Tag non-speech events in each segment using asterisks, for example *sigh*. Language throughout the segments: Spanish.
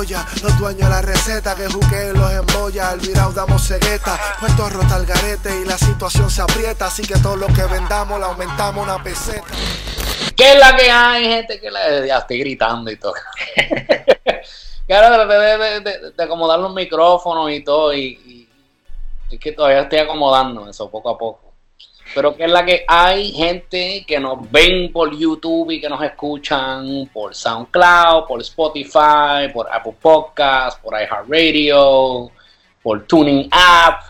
Los dueños de la receta que juquen los emollas. Al virado damos cegueta. Puesto rota el garete y la situación se aprieta. Así que todo lo que vendamos le aumentamos una peseta. ¿Qué es la que hay, gente? Que la... ya estoy gritando y todo. *laughs* Claro, de, de, de, de, acomodar los micrófonos y todo. Y, es que todavía estoy acomodando eso poco a poco. Pero que es la que hay gente que nos ven por YouTube y que nos escuchan por SoundCloud, por Spotify, por Apple Podcasts, por iHeartRadio, por Tuning App,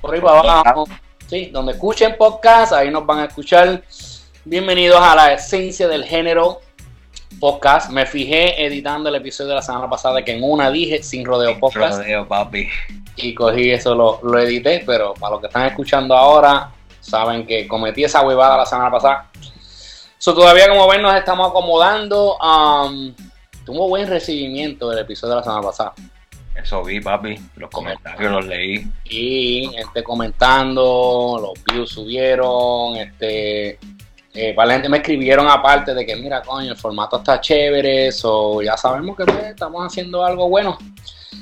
por ahí para abajo. Sí, donde escuchen podcast, ahí nos van a escuchar. Bienvenidos a la esencia del género podcast. Me fijé editando el episodio de la semana pasada que en una dije sin rodeo podcast. Rodeo, papi. Y cogí eso, lo, lo edité, pero para los que están escuchando ahora, saben que cometí esa huevada la semana pasada. So, todavía como ven nos estamos acomodando. Um, tuvo buen recibimiento el episodio de la semana pasada. Eso vi, papi. Los comentarios los leí. Y gente comentando, los views subieron, este... Eh, para la gente me escribieron aparte de que mira coño el formato está chévere so ya sabemos que pues, estamos haciendo algo bueno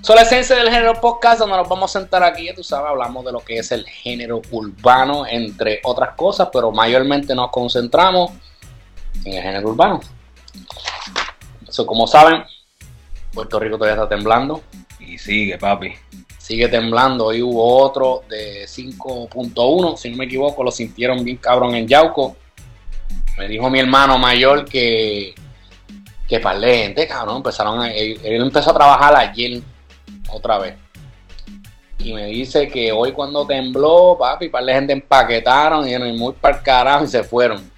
So, la esencia del género podcast, donde nos vamos a sentar aquí, tú sabes, hablamos de lo que es el género urbano, entre otras cosas, pero mayormente nos concentramos en el género urbano. So, como saben, Puerto Rico todavía está temblando. Y sigue, papi. Sigue temblando. Hoy hubo otro de 5.1, si no me equivoco, lo sintieron bien cabrón en Yauco. Me dijo mi hermano mayor que, que para gente, cabrón, empezaron a, él, él empezó a trabajar ayer otra vez. Y me dice que hoy cuando tembló, papi, par de gente empaquetaron y muy para carajo y se fueron.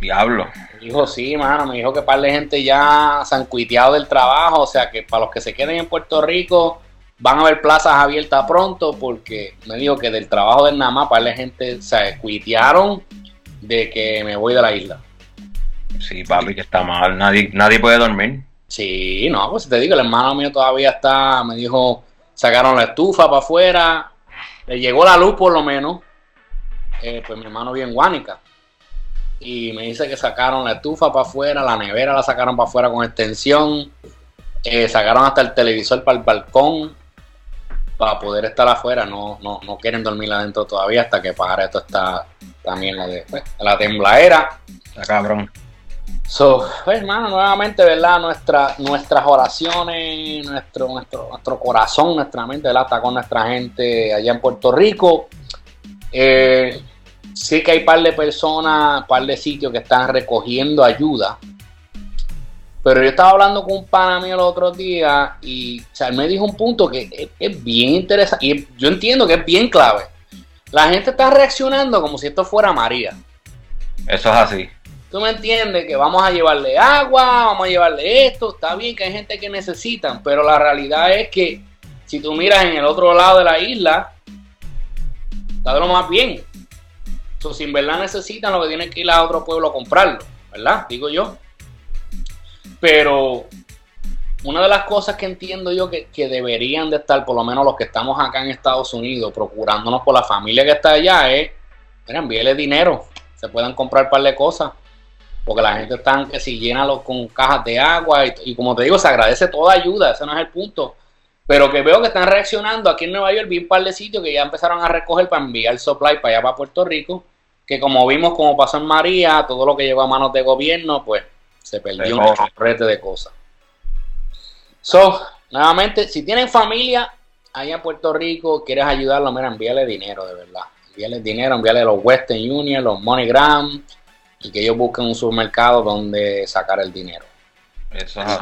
Diablo. Me dijo, sí, mano, me dijo que par de gente ya se han cuiteado del trabajo, o sea que para los que se queden en Puerto Rico van a haber plazas abiertas pronto porque me dijo que del trabajo del Nama par de gente se cuitearon de que me voy de la isla. Sí, papi, que está mal, nadie, nadie puede dormir. Sí, no, pues te digo, el hermano mío todavía está, me dijo, sacaron la estufa para afuera, le llegó la luz por lo menos, eh, pues mi hermano bien guánica. Y me dice que sacaron la estufa para afuera, la nevera la sacaron para afuera con extensión, eh, sacaron hasta el televisor para el balcón para poder estar afuera, no, no, no quieren dormir adentro todavía hasta que para esto está también la de pues, la tembladera. Está cabrón. So, pues, hermano, nuevamente, ¿verdad? Nuestra, nuestras oraciones, nuestro, nuestro, nuestro corazón, nuestra mente, ¿verdad? Está con nuestra gente allá en Puerto Rico. Eh, sí que hay un par de personas, un par de sitios que están recogiendo ayuda. Pero yo estaba hablando con un pana mío el otro día y él me dijo un punto que es bien interesante. Y yo entiendo que es bien clave. La gente está reaccionando como si esto fuera María. Eso es así. ¿Tú me entiendes? Que vamos a llevarle agua, vamos a llevarle esto. Está bien que hay gente que necesitan, pero la realidad es que si tú miras en el otro lado de la isla, está de lo más bien. So, si verdad necesitan, lo que tienen que ir a otro pueblo a comprarlo, ¿verdad? Digo yo. Pero una de las cosas que entiendo yo que, que, deberían de estar, por lo menos los que estamos acá en Estados Unidos, procurándonos por la familia que está allá, es, mira, envíele dinero, se puedan comprar un par de cosas porque la gente está que si llena con cajas de agua y, y, como te digo, se agradece toda ayuda, ese no es el punto. Pero que veo que están reaccionando aquí en Nueva York, vi un par de sitios que ya empezaron a recoger para enviar supply para allá para Puerto Rico, que como vimos, como pasó en María, todo lo que llegó a manos de gobierno, pues se perdió un rete de cosas. So, nuevamente, si tienen familia allá en Puerto Rico, quieres ayudarlo, mira, envíale dinero, de verdad. Envíale dinero, envíale los Western Union, los MoneyGram, y que ellos busquen un supermercado donde sacar el dinero. Eso es.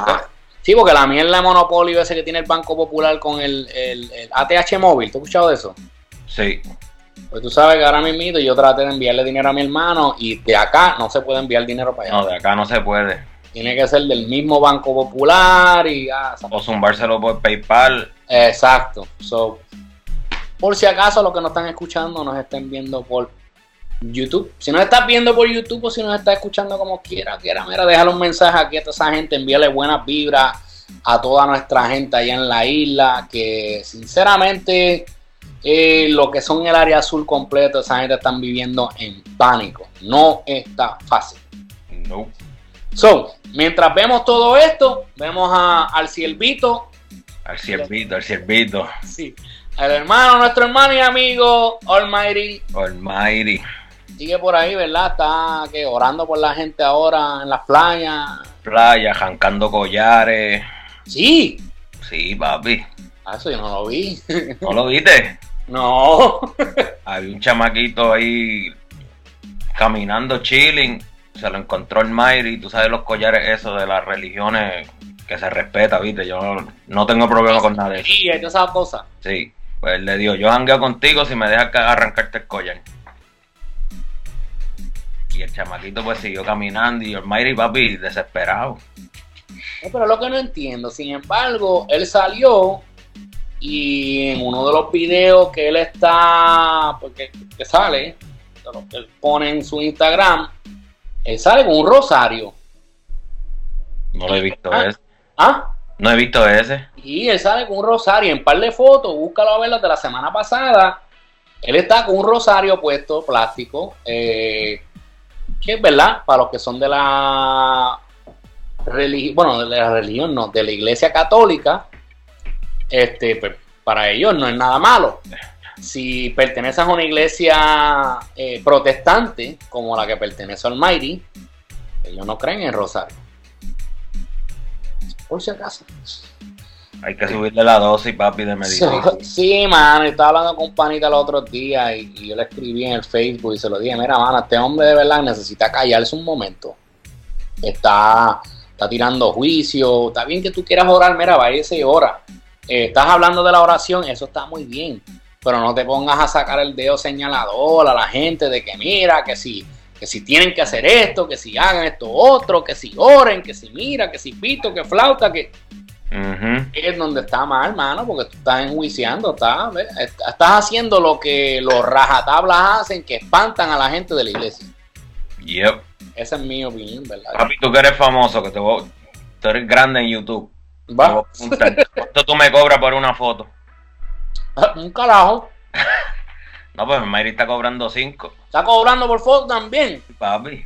Sí, porque la mierda de monopolio ese que tiene el Banco Popular con el, el, el ATH móvil, ¿tú has escuchado de eso? Sí. Pues tú sabes que ahora mismo yo traté de enviarle dinero a mi hermano y de acá no se puede enviar dinero para allá. No, de acá no se puede. Tiene que ser del mismo Banco Popular y... Ah, o zumbárselo por PayPal. Exacto. So, por si acaso los que nos están escuchando nos estén viendo por YouTube. Si nos estás viendo por YouTube o si nos estás escuchando como quiera, quiera, mira, déjale un mensaje aquí a toda esa gente, envíale buenas vibras a toda nuestra gente allá en la isla, que sinceramente eh, lo que son el área azul completo, esa gente están viviendo en pánico. No está fácil. No. So, mientras vemos todo esto, vemos a, al Ciervito Al siervito, al siervito. Sí. El hermano, nuestro hermano y amigo Almighty Almighty. Sigue por ahí, ¿verdad? Está que orando por la gente ahora en las playas. Playa, jancando collares. Sí. Sí, papi. Ah, Eso yo no lo vi. ¿No lo viste? *laughs* no. Había un chamaquito ahí caminando, chilling. Se lo encontró el Mayri. Tú sabes los collares esos de las religiones que se respeta, ¿viste? Yo no tengo problema con nada de eso. Sí, esas cosas. Sí. Pues le dijo, yo jangueo contigo si me dejas arrancarte el collar. Y el chamaquito pues siguió caminando y el Mayri, papi, desesperado. No, pero lo que no entiendo, sin embargo, él salió y en uno de los videos que él está, porque que sale, lo que él pone en su Instagram, él sale con un rosario. No lo he visto Ah. ese. ¿Ah? No he visto ese. Y él sale con un rosario en par de fotos, búscalo a ver las de la semana pasada. Él está con un rosario puesto, plástico, eh, que es verdad, para los que son de la religión, bueno, de la religión no, de la iglesia católica, este, pues, para ellos no es nada malo. Si perteneces a una iglesia eh, protestante, como la que pertenece al Mighty, ellos no creen en rosario. Por si acaso. Hay que subirle la dosis, papi, de medicina. *laughs* Sí, mano, estaba hablando con un panita el otro día y, yo le escribí en el Facebook y se lo dije, mira, mano, este hombre de verdad necesita callarse un momento. Está, está tirando juicio, está bien que tú quieras orar, mira, váyase y ora. Eh, estás hablando de la oración, eso está muy bien, pero no te pongas a sacar el dedo señalador a la gente de que mira, que si, que si tienen que hacer esto, que si hagan esto otro, que si oren, que si mira, que si pito, que flauta, que Es donde está mal, hermano, porque tú estás enjuiciando, estás, estás haciendo lo que los rajatablas hacen, que espantan a la gente de la iglesia. Yep. Esa es mi opinión, ¿verdad? Papi, tú que eres famoso, que te voy- tú eres grande en YouTube. Va, ¿Cuánto tú me cobras por una foto? *laughs* un carajo. *laughs* No, pues Mayri está cobrando 5. Está cobrando por foto también. Papi.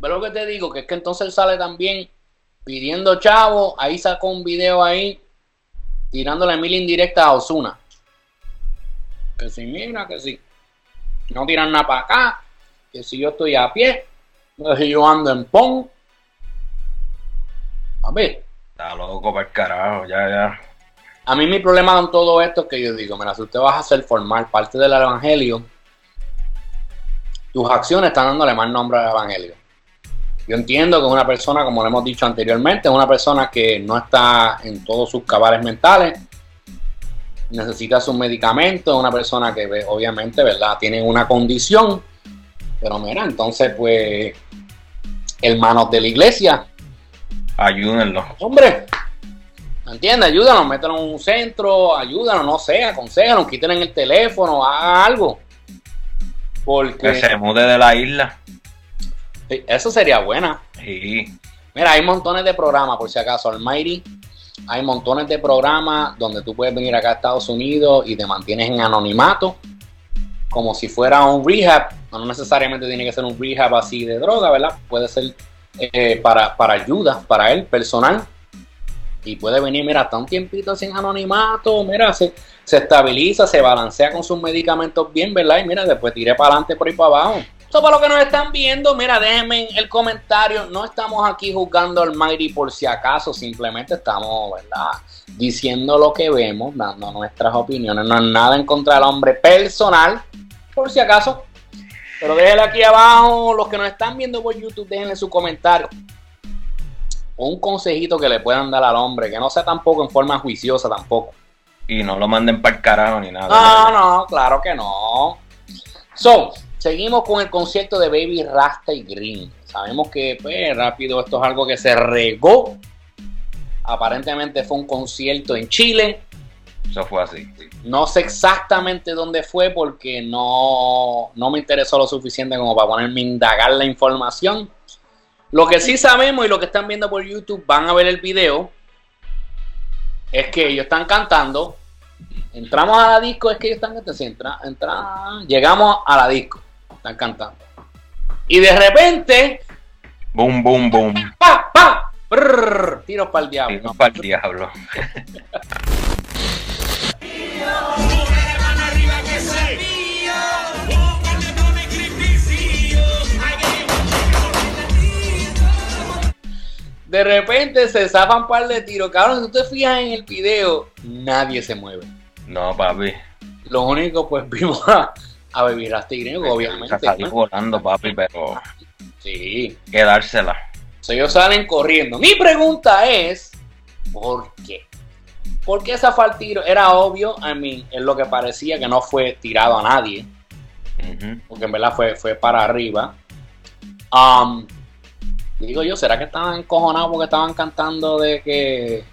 ¿Ves lo que te digo? Que es que entonces él sale también pidiendo chavo. Ahí sacó un video ahí tirándole mil indirectas a Osuna. Que si mira, que si no tiran nada para acá. Que si yo estoy a pie. Que si yo ando en pon. A ver, Está loco para el carajo, ya, ya. a mí mi problema con todo esto es que yo digo, mira, si usted vas a hacer formar parte del evangelio, tus acciones están dándole mal nombre al evangelio. Yo entiendo que una persona, como lo hemos dicho anteriormente, es una persona que no está en todos sus cabales mentales, necesita sus medicamentos, es una persona que obviamente, ¿verdad? Tiene una condición, pero mira, entonces pues, hermanos de la iglesia, Ayúdenlo. Hombre, ¿me entiendes? Ayúdanos, mételo en un centro, ayúdanos, no sé, aconséjanos, quítenle el teléfono, haga algo. Que Porque se mude de la isla. Sí, eso sería buena. Sí. Mira, hay montones de programas, por si acaso, Almighty. Hay montones de programas donde tú puedes venir acá a Estados Unidos y te mantienes en anonimato, como si fuera un rehab. No necesariamente tiene que ser un rehab así de droga, ¿verdad? Puede ser eh, para, para ayuda, para él, personal. Y puede venir, mira, hasta un tiempito sin anonimato, mira, se, se estabiliza, se balancea con sus medicamentos bien, ¿verdad? Y mira, después tire para adelante por ahí para abajo. Eso para los que nos están viendo, mira, déjenme en el comentario. No estamos aquí juzgando al Mighty por si acaso, simplemente estamos, ¿verdad? Diciendo lo que vemos, dando nuestras opiniones. No es nada en contra del hombre personal, por si acaso. Pero déjenle aquí abajo, los que nos están viendo por YouTube, déjenle su comentario. Un consejito que le puedan dar al hombre, que no sea tampoco en forma juiciosa tampoco. Y no lo manden para el carajo ni nada. No, no, claro que no. So, seguimos con el concierto de Baby Rasta y Green. Sabemos que, pues, rápido, esto es algo que se regó. Aparentemente fue un concierto en Chile. Eso fue así. No sé exactamente dónde fue porque no, no me interesó lo suficiente como para ponerme a indagar la información. Lo que sí sabemos y lo que están viendo por YouTube van a ver el video es que ellos están cantando. Entramos a la disco, es que ellos están entra- entra- llegamos a la disco, están cantando. Y de repente, Boom, boom, boom. pa, pa, Brrr, tiros para el diablo. Tiros para el diablo. De repente se zafan un par de tiros. Cabrón, si tú te fijas en el video, nadie se mueve. No, papi. Lo único, pues *laughs* vimos a, a Baby Rasta y Gringo, obviamente. Salí volando, papi, pero Sí. quedársela. So, ellos salen corriendo. Mi pregunta es, ¿por qué? ¿Por qué esa tiro? Era obvio, a mí, es lo que parecía que no fue tirado a nadie, porque en verdad fue, fue para arriba. Um, digo yo, ¿será que estaban encojonados porque estaban cantando de que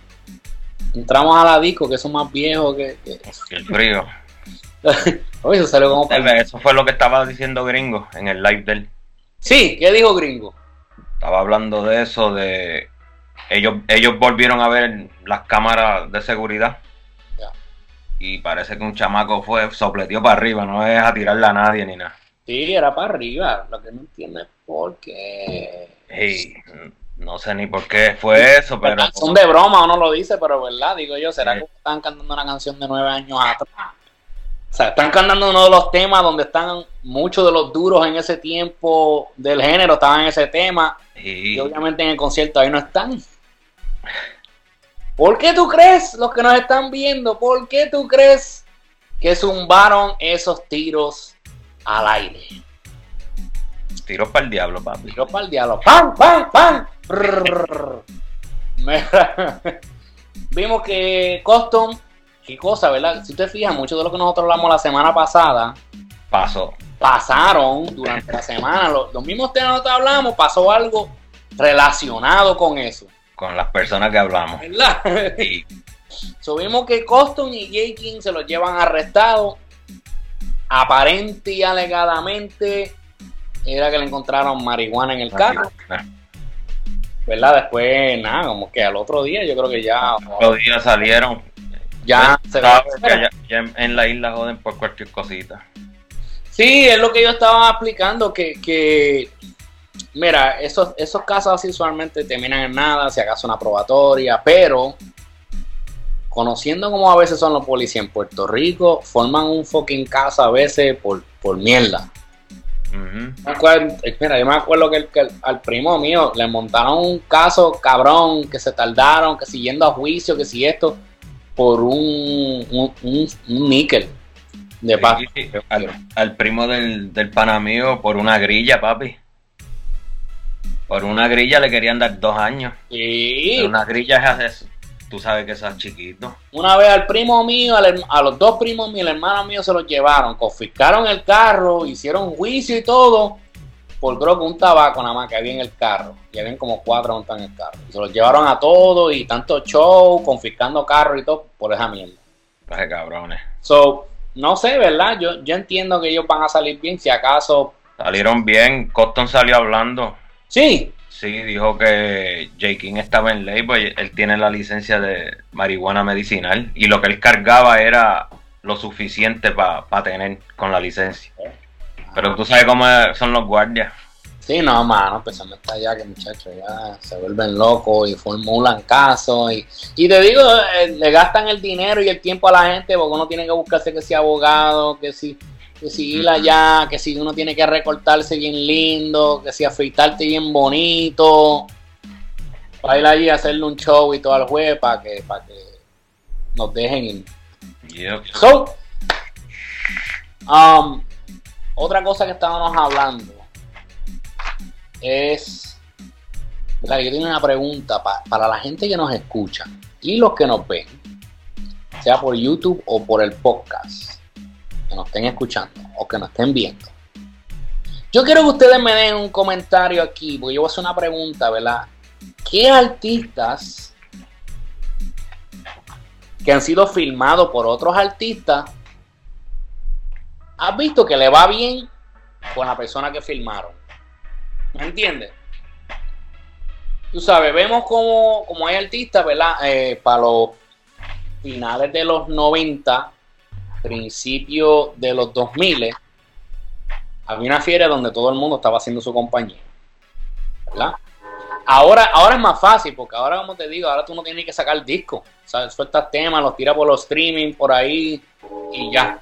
entramos a la disco, que son más viejos que... el frío. *laughs* Oye, eso salió como... Tal vez Eso fue lo que estaba diciendo Gringo en el live de él. Sí, ¿qué dijo Gringo? Estaba hablando de eso, de ellos, ellos volvieron a ver las cámaras de seguridad. Ya. Y parece que un chamaco fue, sopleteó para arriba, no es a tirarle a nadie ni nada. Sí, era para arriba. Lo que no entiendo es por qué... Hey, no sé ni por qué fue eso, pero Son de broma, uno lo dice, pero verdad, digo yo, ¿será Sí. que están cantando una canción de nueve años atrás? O sea, están cantando uno de los temas donde están muchos de los duros en ese tiempo del género, estaban en ese tema, y, y obviamente en el concierto ahí no están. ¿Por qué tú crees, los que nos están viendo, por qué tú crees que zumbaron esos tiros al aire? tiros para el diablo, papi. Tiro para el diablo. ¡Pam, pam, pam! *laughs* Vimos que Custom, qué cosa, ¿verdad? Si usted fija, mucho de lo que nosotros hablamos la semana pasada, Pasó. pasaron durante la semana. Los, los mismos temas que hablamos, pasó algo relacionado con eso, con las personas que hablamos. ¿verdad? *laughs* Vimos que Custom y J. Se los llevan arrestados. Aparente y alegadamente era que le encontraron marihuana en el carro. ¿verdad? Después, nada, como que al otro día yo creo que ya, Los días salieron. Ya se ya, ya en- la isla joden por cualquier cosita. Sí, es lo que yo estaba explicando, que, que mira, esos, esos casos así usualmente terminan en nada, si acaso una probatoria, pero conociendo como a veces son los policías en Puerto Rico, forman un fucking caso a veces por, por mierda. Ujú. Me acuerdo- Mira, yo me acuerdo que, el- que el- al primo mío le montaron un caso cabrón, que se tardaron, que siguiendo a juicio, que si esto, por un, un, un, un níquel de. Sí, sí, al, al primo del, del pana mío por una grilla, papi. Por una grilla le querían dar dos años. Sí, Una grilla es eso. Tú sabes que eso es chiquito. una vez al primo mío, al a los dos primos míos, el hermano mío se los llevaron, confiscaron el carro, hicieron juicio y todo, por creo que un tabaco nada más que había en el carro. Y habían como cuatro montados en el carro. Y se los llevaron a todos y tanto show, confiscando carros y todo, por esa mierda. Los cabrones. So, no sé, ¿verdad? Yo, yo entiendo que ellos van a salir bien, si acaso. Salieron bien. Coston salió hablando. Sí, Sí, dijo que J. King estaba en ley, pues él tiene la licencia de marihuana medicinal y lo que él cargaba era lo suficiente para tener con la licencia. Pero tú sabes cómo son los guardias. sí, no, mano, especialmente allá que muchachos ya se vuelven locos y formulan casos. Y, y te digo, eh, le gastan el dinero y el tiempo a la gente porque uno tiene que buscarse que si abogado, que si, que si ir allá, que si uno tiene que recortarse bien lindo, que si afeitarte bien bonito. Para ir allí a hacerle un show y todo al juez para que, para que nos dejen ir. Yep. So, um, otra cosa que estábamos hablando es, ¿verdad? yo tengo una pregunta pa- para la gente que nos escucha y los que nos ven, sea por YouTube o por el podcast, que nos estén escuchando o que nos estén viendo. Yo quiero que ustedes me den un comentario aquí, porque yo voy a hacer una pregunta, ¿verdad? ¿Qué artistas que han sido filmados por otros artistas, has visto que le va bien con la persona que filmaron. ¿Me entiendes? Tú sabes, vemos como, como hay artistas, ¿verdad? Eh, para los finales de los 90, principios de los 2000, había una feria donde todo el mundo estaba haciendo su compañía. ¿Verdad? ahora, ahora es más fácil, porque ahora, como te digo, ahora tú no tienes que sacar disco. O sea, sueltas temas, los tiras por los streaming, por ahí, y ya.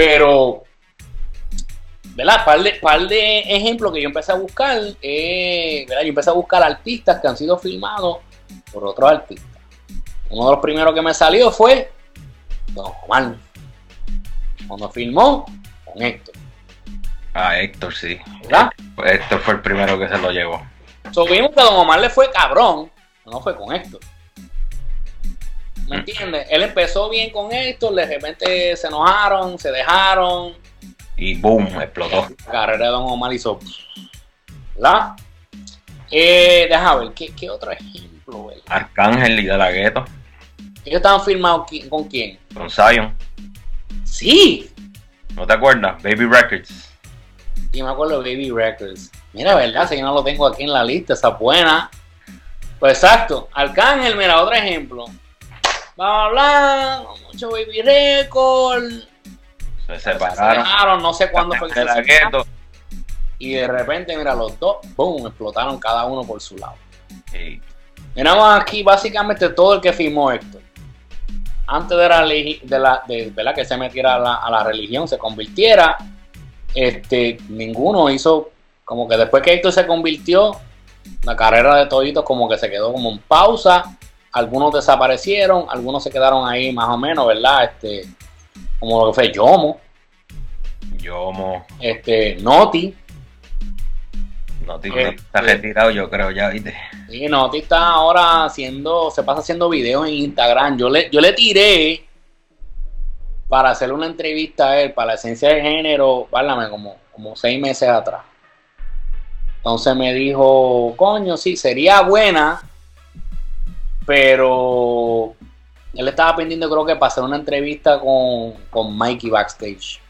Pero, ¿verdad? Par de, par de ejemplos que yo empecé a buscar, eh, ¿verdad? Yo empecé a buscar artistas que han sido filmados por otros artistas. Uno de los primeros que me salió fue Don Omar. Cuando filmó con Héctor. Ah, Héctor, sí. ¿Verdad? Héctor fue el primero que se lo llevó. So, vimos que Don Omar le fue cabrón, no fue con Héctor. ¿Me entiendes? Él empezó bien con Héctor, de repente se enojaron, se dejaron. Y boom, explotó. La carrera de Don Omar hizo. ¿Verdad? Eh, deja ver, ¿qué, qué otro ejemplo? Arcángel y De La Ghetto, Ellos estaban firmados con quién? con Zion. Sí, ¿No te acuerdas? Baby Records. y me acuerdo de Baby Records. Mira, ¿verdad? Si yo no lo tengo aquí en la lista, esa buena. Pues exacto, Arcángel, mira, otro ejemplo. Vamos a hablar, mucho Baby Se Records. Se separaron. no sé cuándo fue que se separaron. Y de repente, mira, los dos, boom, explotaron cada uno por su lado. Y Miramos aquí básicamente todo el que firmó Héctor. Antes de la, de la de, ¿verdad? que se metiera a la, a la religión, se convirtiera, este, ninguno hizo, como que después que Héctor se convirtió, la carrera de toditos como que se quedó como en pausa, algunos desaparecieron, algunos se quedaron ahí más o menos, ¿verdad? Este, como lo que fue Yomo, Yomo. este, Noti, No te Eh, está eh. retirado, yo creo, ya viste. Sí, Noti está ahora haciendo, se pasa haciendo videos en Instagram. Yo le, yo le tiré para hacerle una entrevista a él, para la esencia de género, válame, como, como seis meses atrás. Entonces me dijo, coño, sí, sería buena, pero él estaba pendiente, creo que para hacer una entrevista con, con Mikey backstage.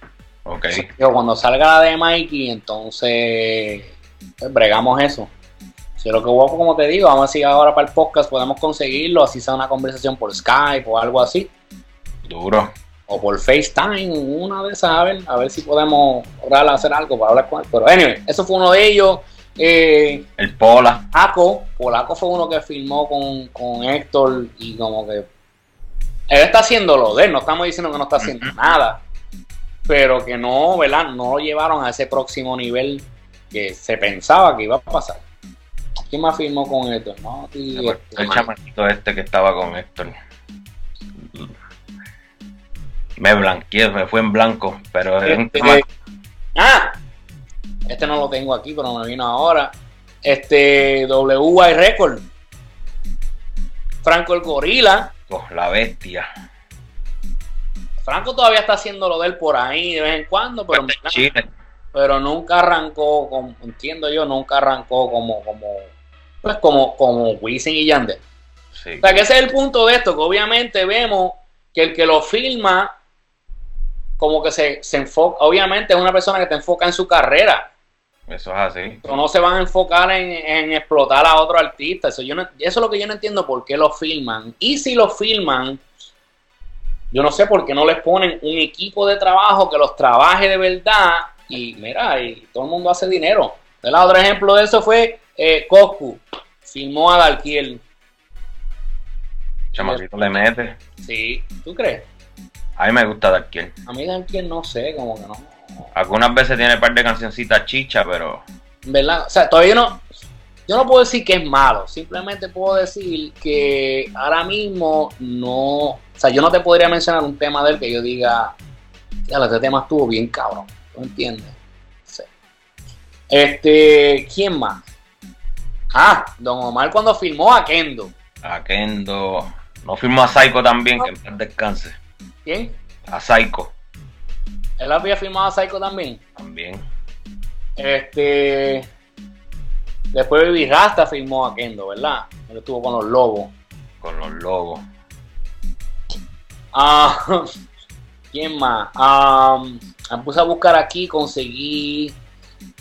Ok. Digo, cuando salga la de Mikey, entonces pues, bregamos eso. Si lo que hubo, como te digo, vamos a ver si ahora para el podcast podemos conseguirlo, así sea una conversación por Skype o algo así, Duro. o por FaceTime, una de esas, a ver, a ver si podemos hacer algo para hablar con él. Pero anyway, eso fue uno de ellos. Eh, El Pola. Polaco, Polaco fue uno que filmó con, con Héctor y como que él está haciendo lo de él, no estamos diciendo que no está haciendo nada, pero que no, ¿verdad? No lo llevaron a ese próximo nivel que se pensaba que iba a pasar. ¿Quién más filmó con Héctor? No, y, este, El chamaquito este que estaba con Héctor. Me blanqueé, me fue en blanco, pero este, chamaquito ah, este no lo tengo aquí, pero me vino ahora. Este WY Record. Franco el Gorila. la bestia. Franco todavía está haciendo lo de él por ahí de vez en cuando, pero, Chile. pero nunca arrancó, como, entiendo yo, nunca arrancó como, como, pues como, como Wisin y Yandel. Sí. O sea, que ese es el punto de esto, que obviamente vemos que el que lo filma, como que se, se enfoca, obviamente es una persona que te enfoca en su carrera, Eso es así. pero no se van a enfocar en, en explotar a otro artista. Eso, yo no- eso es lo que yo no entiendo por qué lo filman. Y si lo filman, yo no sé por qué no les ponen un equipo de trabajo que los trabaje de verdad y mira, y todo el mundo hace dinero. ¿Verdad? Otro ejemplo de eso fue eh, Coscu, filmó a Dalquiel. Chamaquito le mete. Sí, ¿tú crees? A mí me gusta Darkiel. A mí Dalquiel no sé, como que no. Algunas veces tiene un par de cancioncitas chicha, pero ¿Verdad? O sea, todavía no. Yo no puedo decir que es malo, simplemente puedo decir que ahora mismo no. O sea, yo no te podría mencionar un tema de él que yo diga, ya, este tema estuvo bien cabrón. ¿Tú entiendes? Sí. Este, ¿quién más? Ah, Don Omar cuando filmó a Kendo. a Kendo. No firmó a Psycho también, que en paz descanse. ¿Quién? A Psycho Él había filmado a Psycho también. también. Este. Después Baby Rasta filmó a Kendo, ¿verdad? Él estuvo con los lobos. Con los logos. Ah, *laughs* ¿Quién más? Ah, me puse a buscar aquí, conseguí.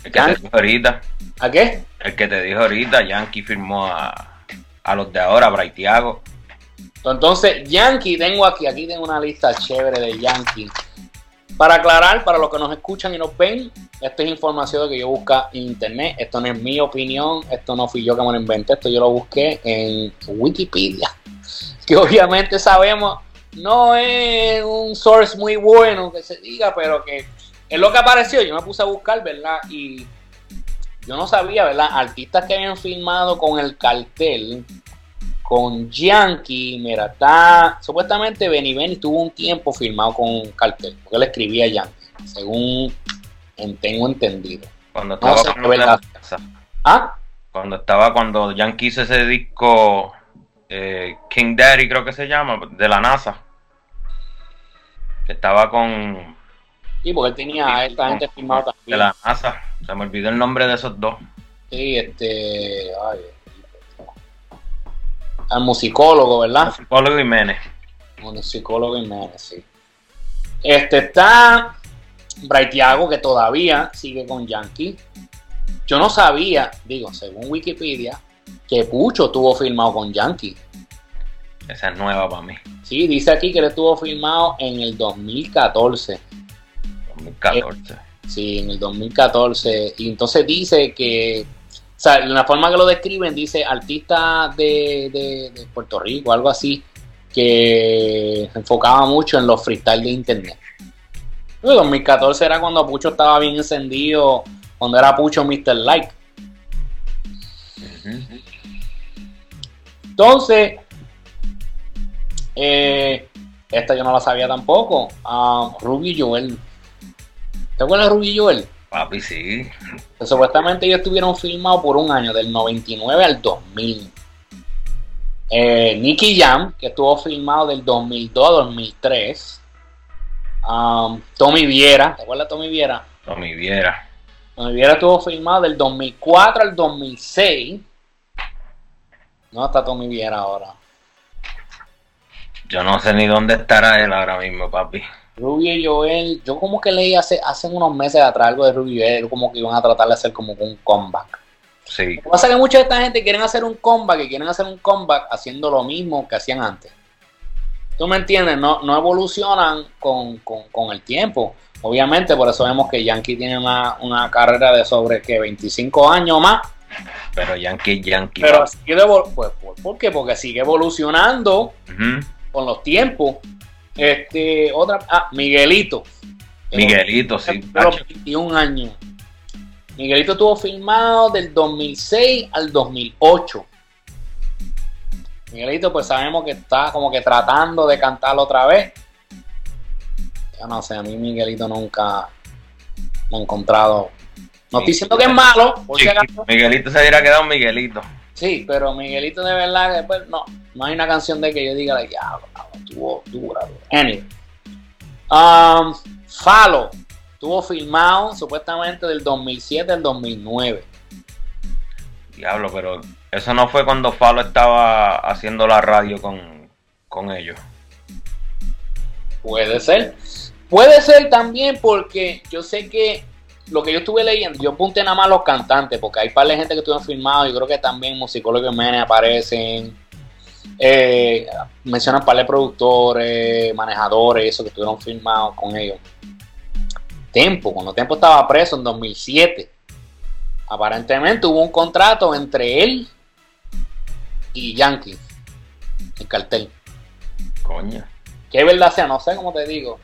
El que te dijo ahorita. ¿A qué? El que te dijo ahorita, Yankee firmó a, a los de ahora, Braithiago. Entonces, Yankee, tengo aquí, aquí tengo una lista chévere de Yankee. Para aclarar, para los que nos escuchan y nos ven, esta es información que yo busca en internet. Esto no es mi opinión, esto no fui yo que me lo inventé, esto yo lo busqué en Wikipedia. *laughs* Que obviamente sabemos, no es un source muy bueno que se diga, pero que es lo que apareció. Yo me puse a buscar, ¿verdad? Y yo no sabía, ¿verdad? Artistas que habían filmado con el cartel con Yankee, mira, está supuestamente Benny Benny tuvo un tiempo firmado con Cartel, porque él escribía Yankee, según tengo entendido. Cuando estaba con la NASA. ¿Ah? Cuando estaba, cuando Yankee hizo ese disco eh, King Daddy, creo que se llama, de la NASA. Estaba con. Sí, porque él tenía a esta gente firmado también. De la NASA. Se me olvidó el nombre de esos dos. Sí, este. Ay, al musicólogo, ¿verdad? Musicólogo Jiménez. Musicólogo Jiménez, sí. Este está Braithiago, que todavía sigue con Yankee. Yo no sabía, digo, según Wikipedia, que Pucho tuvo firmado con Yankee. Esa es nueva para mí. Sí, dice aquí que él estuvo firmado en el 2014. 2014. Eh, sí, en el 2014. Y entonces dice que o sea, la forma que lo describen dice artista de, Puerto Rico, algo así, que se enfocaba mucho en los freestyle de internet. El 2014 era cuando Pucho estaba bien encendido, cuando era Pucho Mr. Like. Entonces, eh, esta yo no la sabía tampoco. Uh, Ruby Joel. ¿Te acuerdas de Ruby Joel? Papi, sí. supuestamente ellos estuvieron filmados por un año, del 99 al 2000. Eh, Nicky Jam, que estuvo filmado del 2002 a 2003. Um, Tommy Viera, ¿te acuerdas de Tommy Viera? Tommy Viera. Tommy Viera estuvo filmado del 2004 al 2006. No está Tommy Viera ahora. Yo no sé ni dónde estará él ahora mismo, papi. Rubio y Joel, yo como que leí hace, hace unos meses atrás algo de Rubio y Joel, como que iban a tratar de hacer como un comeback. Sí. Lo que pasa es que mucha de esta gente quieren hacer un comeback y quieren hacer un comeback haciendo lo mismo que hacían antes. ¿Tú me entiendes? No, no evolucionan con, el tiempo. Obviamente, por eso vemos que Yankee tiene una, carrera de sobre que 25 años más. Pero Yankee, Yankee. Pero sigue pues, ¿por, qué? Porque sigue evolucionando con los tiempos. Este, otra, ah, Miguelito. Miguelito, sí. 21 años. Miguelito estuvo filmado del 2006 al 2008. Miguelito, pues sabemos que está como que tratando de cantarlo otra vez. Ya no sé, a mí Miguelito nunca me ha encontrado. No estoy diciendo que es malo. Miguelito se hubiera quedado Miguelito. Sí, pero Miguelito de verdad, después no, no hay una canción de que yo diga, ya, tuvo dura, Anyway. Um, Falo tuvo filmado supuestamente del 2007 al 2009. Diablo, pero eso no fue cuando Falo estaba haciendo la radio con, con ellos. Puede ser. Puede ser también porque yo sé que lo que yo estuve leyendo, yo apunté nada más a los cantantes, porque hay par de gente que estuvieron filmados, yo creo que también musicólogos y aparecen, eh, mencionan par de productores, manejadores, eso que estuvieron filmados con ellos. Tempo, cuando Tempo estaba preso en 2007, aparentemente hubo un contrato entre él y Yankee, el cartel. Coño. Que verdad sea, no sé cómo te digo.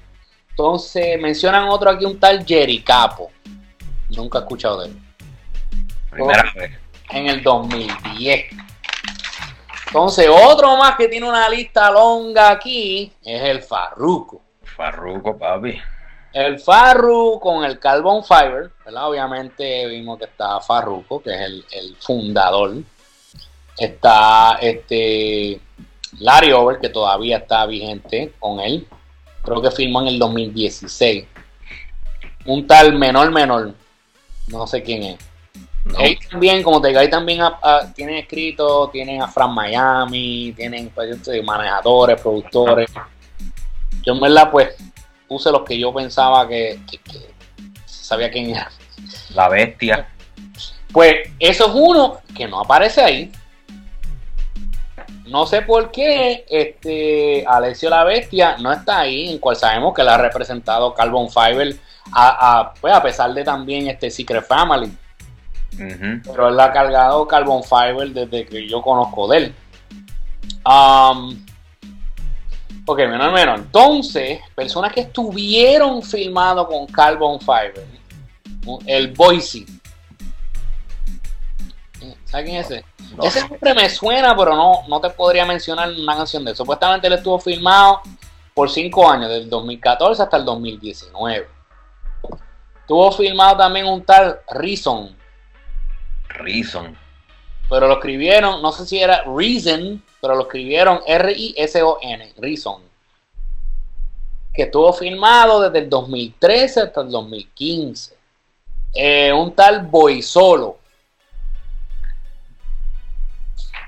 Entonces mencionan otro aquí, un tal Jerry Capo. Nunca he escuchado de él. Primera vez. En el 2010. Entonces, otro más que tiene una lista longa aquí es el Farruco. Farruco, papi. El Farru con el Carbon Fiber, ¿verdad? Obviamente vimos que está Farruco, que es el, fundador. Está este Larry Over, que todavía está vigente con él. Creo que firmó en el 2016. Un tal Menor Menor, no sé quién es. Ahí también, como te digo, ahí también tienen escrito, tienen a Fran Miami, tienen pues, manejadores, productores. Yo en verdad pues puse los que yo pensaba que, sabía quién era. La bestia. Pues eso es uno que no aparece ahí. no sé por qué este Alessio la Bestia no está ahí, en cual sabemos que la ha representado Carbon Fiber a, a, pues a pesar de también este Secret Family. Pero él ha cargado Carbon Fiber desde que yo conozco de él. Um, ok, menos menos. Entonces, personas que estuvieron filmados con Carbon Fiber. El Boise. ¿Sabes quién es ese? Ese siempre me suena, pero no, no te podría mencionar una canción de él. Supuestamente él estuvo filmado por 5 años, del 2014 hasta el 2019. Estuvo filmado también un tal Reason. Reason. Pero lo escribieron, no sé si era Reason, pero lo escribieron R-I-S-O-N, Reason. Que estuvo filmado desde el 2013 hasta el 2015. Eh, un tal Boy Solo.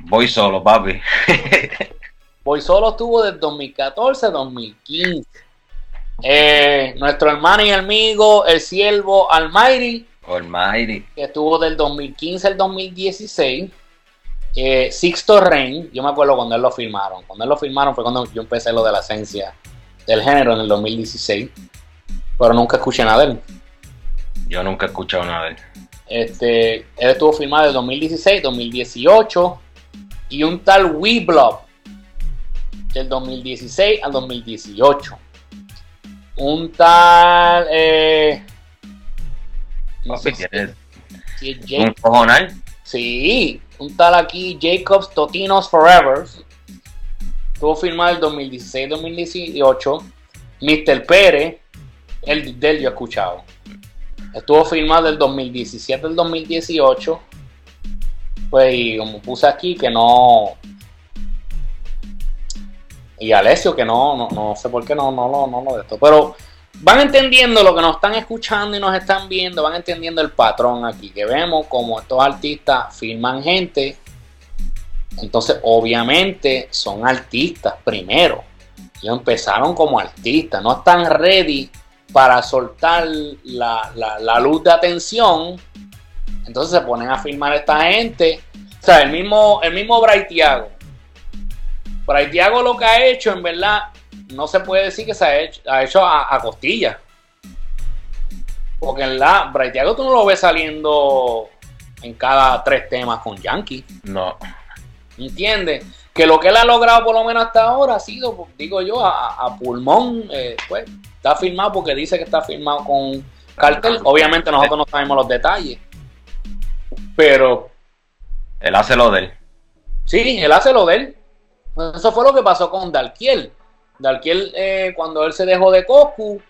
Voy solo, papi. *laughs* Voy solo estuvo desde 2014 a 2015. Eh, nuestro hermano y amigo, el siervo Almighty. Almighty. Que estuvo del 2015 al 2016. Eh, Sixto Rain, yo me acuerdo cuando él lo firmaron. Cuando él lo firmaron fue cuando yo empecé lo de la esencia del género en el 2016. Pero nunca escuché nada de él. Yo nunca he escuchado nada de él. Este, él estuvo firmado del 2016, 2018 y un tal Weblob del 2016 al 2018. Un tal. Eh, no sé si ¿Un cojonal? Sí, un tal aquí Jacobs Totinos Forever. Estuvo firmado el 2016-2018. Mr. Pérez, el del yo he escuchado. Estuvo firmado del 2017 al 2018 pues, y como puse aquí, que no. Y Alessio, que no, no, no sé por qué no, no, no, no lo de esto. Pero van entendiendo lo que nos están escuchando y nos están viendo, van entendiendo el patrón aquí, que vemos como estos artistas firman gente. Entonces, obviamente, son artistas primero. Ellos empezaron como artistas, no están ready para soltar la, la, luz de atención entonces se ponen a filmar esta gente. O sea, el mismo, el mismo Braithiago. Braithiago lo que ha hecho, en verdad, no se puede decir que se ha hecho, ha hecho a, costilla. Porque en la Braithiago tú no lo ves saliendo en cada tres temas con Yankee. No. ¿Entiendes? Que lo que él ha logrado por lo menos hasta ahora ha sido, digo yo, a, pulmón. Eh, pues está firmado porque dice que está firmado con cartel. Obviamente nosotros no sabemos los detalles. Pero. Él hace lo de él. Sí, él hace lo de él. Eso fue lo que pasó con Dalkiel. Dalkiel, eh, cuando él se dejó de Coscu,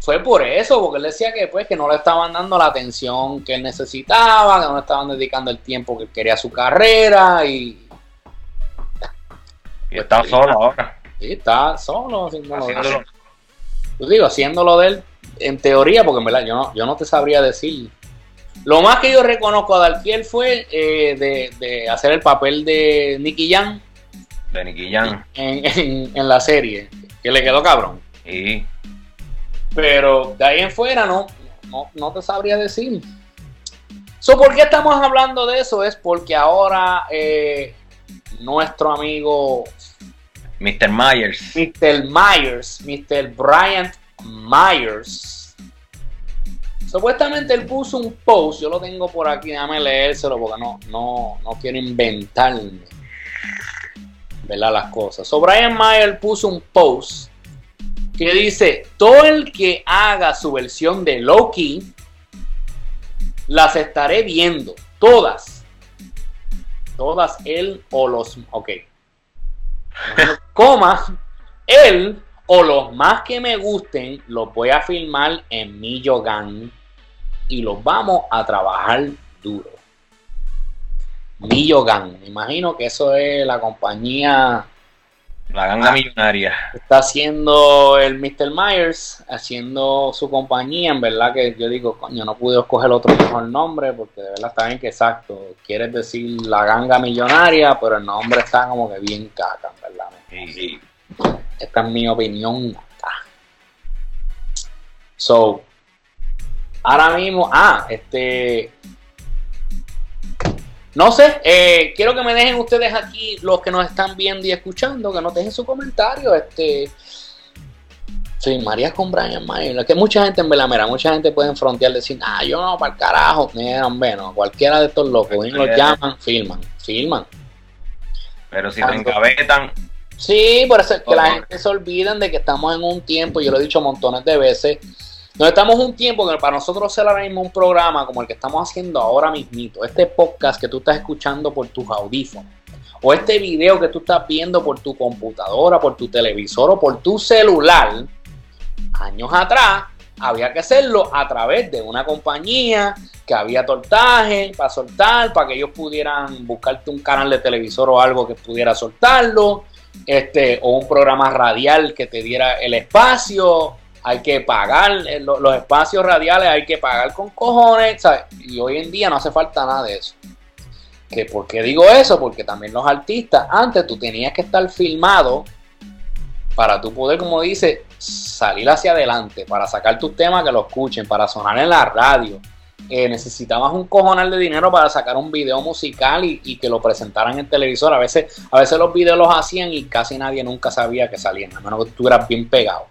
fue por eso, porque él decía que, pues, que no le estaban dando la atención que él necesitaba, que no le estaban dedicando el tiempo que quería a su carrera y. Y está solo ahora. Sí, está solo. Haciéndolo. Yo digo, haciéndolo de él, en teoría, porque en verdad yo no, yo no te sabría decir lo más que yo reconozco a Dalkiel fue eh, de, hacer el papel de Nicky Jan. De Nicky Jan. En, la serie. Que le quedó cabrón. Sí. Pero de ahí en fuera no, no, te sabría decir. So, ¿Por qué estamos hablando de eso? Es porque ahora eh, nuestro amigo Mr. Myers. Mr. Myers, Mr. Bryant Myers Supuestamente él puso un post, yo lo tengo por aquí, déjame leérselo porque no, no, no quiero inventarme ¿verdad? las cosas. So Brian Mayer puso un post que dice, todo el que haga su versión de Loki, las estaré viendo, todas. Todas él o los... Ok. *laughs* Coma, él o los más que me gusten, los voy a filmar en mi Yogan y los vamos a trabajar duro. Millogan, me imagino que eso es la compañía. La ganga millonaria. Está haciendo el Mr. Myers, haciendo su compañía. En verdad que yo digo, coño, no pude escoger otro mejor nombre porque de verdad está bien que exacto. Quieres decir la ganga millonaria, pero el nombre está como que bien caca, en verdad. Sí. Esta es mi opinión. So, ahora mismo, ah, este. No sé, eh, quiero que me dejen ustedes aquí, los que nos están viendo y escuchando, que nos dejen su comentario. Este, Sí, María con Brian Mayer. Que mucha gente en Velamera, mucha gente puede frontear decir, ah, yo no, para el carajo. Mira, bueno, cualquiera de estos locos, ven, los llaman, filman, filman. Pero si te encabetan. Sí, por eso es que la gente se olviden de que estamos en un tiempo, yo lo he dicho montones de veces, no estamos un tiempo que para nosotros ser ahora mismo un programa como el que estamos haciendo ahora mismito, este podcast que tú estás escuchando por tus audífonos, o este video que tú estás viendo por tu computadora, por tu televisor o por tu celular, años atrás había que hacerlo a través de una compañía que había tortaje para soltar, para que ellos pudieran buscarte un canal de televisor o algo que pudiera soltarlo, este, o un programa radial que te diera el espacio, hay que pagar, eh, los espacios radiales hay que pagar con cojones, y hoy en día no hace falta nada de eso. ¿Que ¿Por qué digo eso? Porque también los artistas, antes tú tenías que estar filmado para tú poder, como dice, salir hacia adelante, para sacar tus temas que lo escuchen, para sonar en la radio. Eh, necesitabas un cojonal de dinero para sacar un video musical y, que lo presentaran en televisor. A veces, a veces los videos los hacían y casi nadie nunca sabía que salían, a menos que tú eras bien pegado.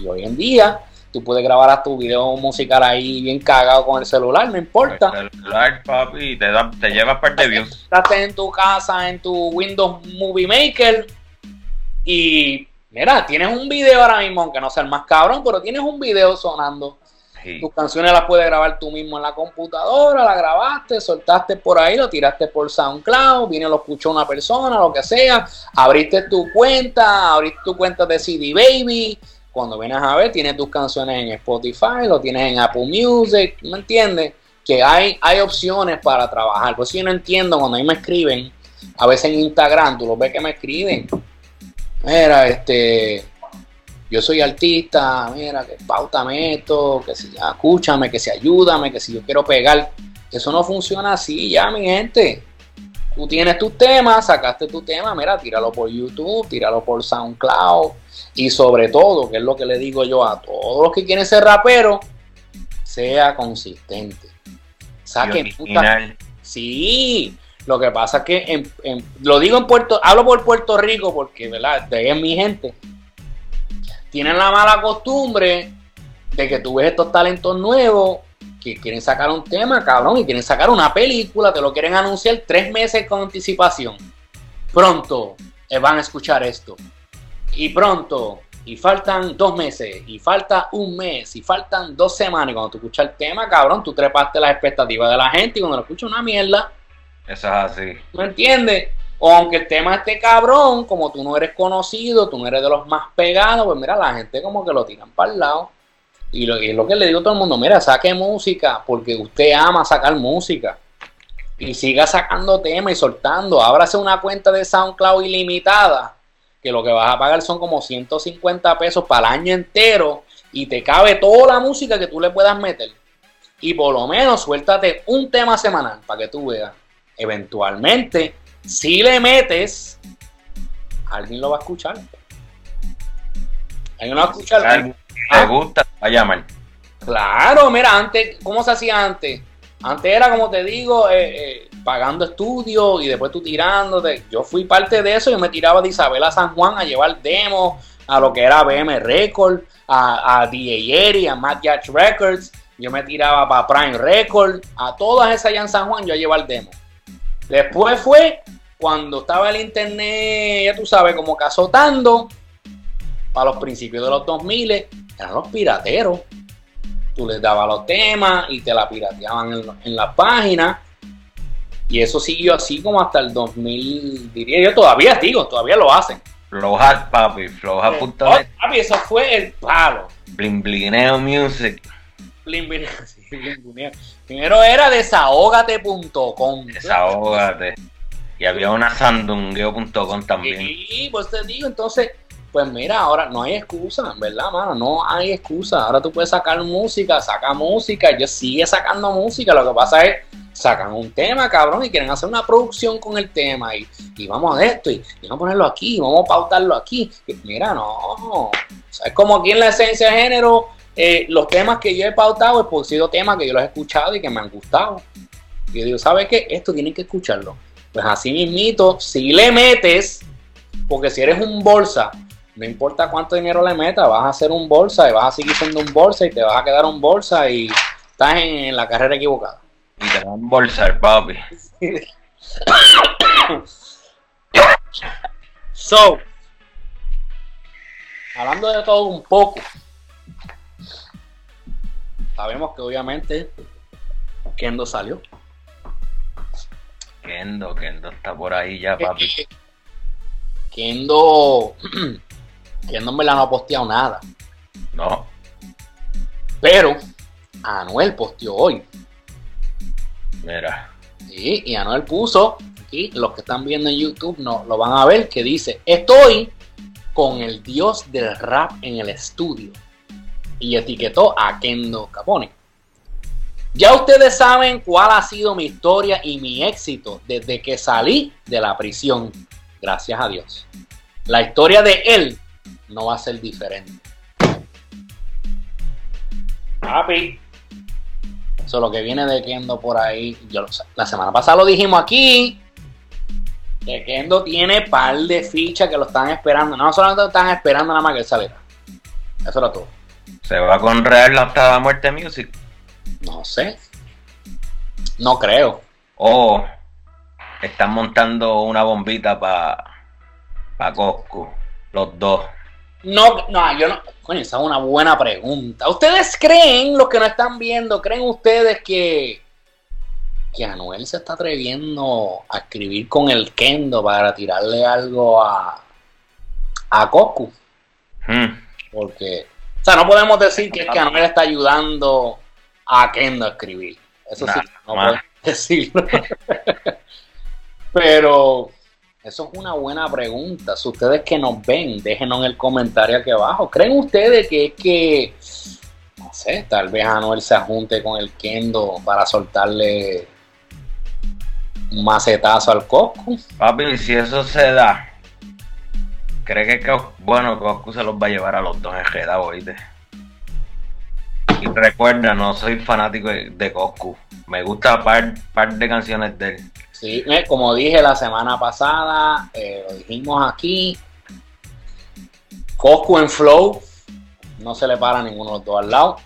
Y hoy en día, tú puedes grabar a tu video musical ahí bien cagado con el celular, no importa. El celular, papi, te, da, te llevas parte de views. Estás en tu casa, en tu Windows Movie Maker y Mira, tienes un video ahora mismo, aunque no sea el más cabrón, pero tienes un video sonando. Tus canciones las puedes grabar tú mismo en la computadora, la grabaste, soltaste por ahí, lo tiraste por SoundCloud, viene lo escuchó una persona, lo que sea, abriste tu cuenta, abriste tu cuenta de CD Baby, cuando vienes a ver, tienes tus canciones en Spotify, lo tienes en Apple Music, ¿me entiendes? Que hay, hay opciones para trabajar. Pues yo no entiendo cuando a mí me escriben, a veces en Instagram, tú lo ves que me escriben, mira, este, yo soy artista, mira, que pautame esto, que si escúchame, que si ayúdame, que si yo quiero pegar. Eso no funciona así ya, mi gente. Tú tienes tus temas, sacaste tu tema, mira, tíralo por YouTube, tíralo por SoundCloud. Y sobre todo, que es lo que le digo yo a todos los que quieren ser raperos, sea consistente. Saquen puta. Sí, lo que pasa es que lo digo en Puerto, hablo por Puerto Rico porque, ¿verdad? De ahí es mi gente. Tienen la mala costumbre de que tú ves estos talentos nuevos que quieren sacar un tema, cabrón, y quieren sacar una película, te lo quieren anunciar tres meses con anticipación. Pronto eh, van a escuchar esto. Y pronto, y faltan dos meses, y falta un mes, y faltan dos semanas. Y cuando tú escuchas el tema, cabrón, tú trepaste las expectativas de la gente y cuando lo escuchas una mierda, eso es así. ¿Me entiendes? O aunque el tema esté cabrón, como tú no eres conocido, tú no eres de los más pegados, pues mira, la gente como que lo tiran para el lado. Y, lo, es lo que le digo a todo el mundo, mira, saque música, porque usted ama sacar música. Y siga sacando temas y soltando. Ábrase una cuenta de SoundCloud ilimitada, que lo que vas a pagar son como 150 pesos para el año entero y te cabe toda la música que tú le puedas meter. Y por lo menos suéltate un tema semanal para que tú veas eventualmente, si le metes, alguien lo va a escuchar. Alguien lo va a escuchar. Le gusta, va a llamar. Claro, mira, antes, ¿cómo se hacía antes? Antes era, como te digo, eh, eh, pagando estudios y después tú tirándote. Yo fui parte de eso, yo me tiraba de Isabela San Juan a llevar demos a lo que era BM Records, a, a DJ a Matt Yacht Records. Yo me tiraba para Prime Records, a todas esas allá en San Juan yo a llevar demos. Después fue cuando estaba el internet, ya tú sabes, como casotando, para los principios de los 2000, eran los pirateros. Tú les dabas los temas y te la pirateaban en, la página. Y eso siguió así como hasta el 2000, diría yo, todavía digo, todavía lo hacen. Floja, papi, floja.net. Oh, papi, eso fue el palo. Blimblineo Music. Blimblineo, *laughs* sí, blimblineo. Primero era desahógate.com. Desahógate. Y había una sandungueo.com también. Sí, pues te digo, entonces, pues mira, ahora no hay excusa, ¿verdad, mano? No hay excusa. Ahora tú puedes sacar música, saca música, yo sigue sacando música. Lo que pasa es, sacan un tema, cabrón, y quieren hacer una producción con el tema. Y, y vamos a esto, y, vamos a ponerlo aquí, vamos a pautarlo aquí. mira, no. es como aquí en la esencia de género eh, los temas que yo he pautado, he sido temas que yo los he escuchado y que me han gustado. Y yo digo, ¿sabes qué? Esto tienen que escucharlo. Pues así mismito, si le metes, porque si eres un bolsa, no importa cuánto dinero le metas, vas a hacer un bolsa y vas a seguir siendo un bolsa y te vas a quedar un bolsa y estás en, la carrera equivocada. Y te van a bolsar, papi. *coughs* so, hablando de todo un poco, sabemos que obviamente Kendo salió. Kendo, Kendo está por ahí ya, papi. Kendo, *clears throat* Kendo me la no ha posteado nada. No. Pero Anuel posteó hoy. Mira. Sí, y Anuel puso, aquí los que están viendo en YouTube no lo van a ver, que dice, estoy con el dios del rap en el estudio. Y etiquetó a Kendo Capone. Ya ustedes saben cuál ha sido mi historia y mi éxito desde que salí de la prisión. Gracias a Dios. La historia de él no va a ser diferente. Papi. Eso lo que viene de Kendo por ahí. Yo la semana pasada lo dijimos aquí. Que Kendo tiene par de fichas que lo están esperando. No solamente lo están esperando nada más que él saliera. Eso era todo. Se va con Real hasta la muerte music. No sé. No creo. O están montando una bombita para pa Cosco. Los dos. No, no, yo no. Coño, esa es una buena pregunta. ¿Ustedes creen, los que no están viendo, creen ustedes que, que Anuel se está atreviendo a escribir con el Kendo para tirarle algo a, a Coscu? Hmm. Porque, o sea, no podemos decir que es que Anuel está ayudando a Kendo a escribir. Eso sí, no podemos *laughs* decirlo. Pero eso es una buena pregunta. Si ustedes que nos ven, déjenos en el comentario aquí abajo. ¿Creen ustedes que es que, no sé, tal vez Anuel se junte con el Kendo para soltarle un macetazo al Coscu? Papi, si eso se da, ¿cree que, bueno, Coscu se los va a llevar a los dos en Jeda, oíste? Y recuerda, no soy fanático de Coscu. Me gusta par, par de canciones de él. Sí, eh, como dije la semana pasada, eh, lo dijimos aquí. Coscu en flow, no se le para ninguno de los dos al lado.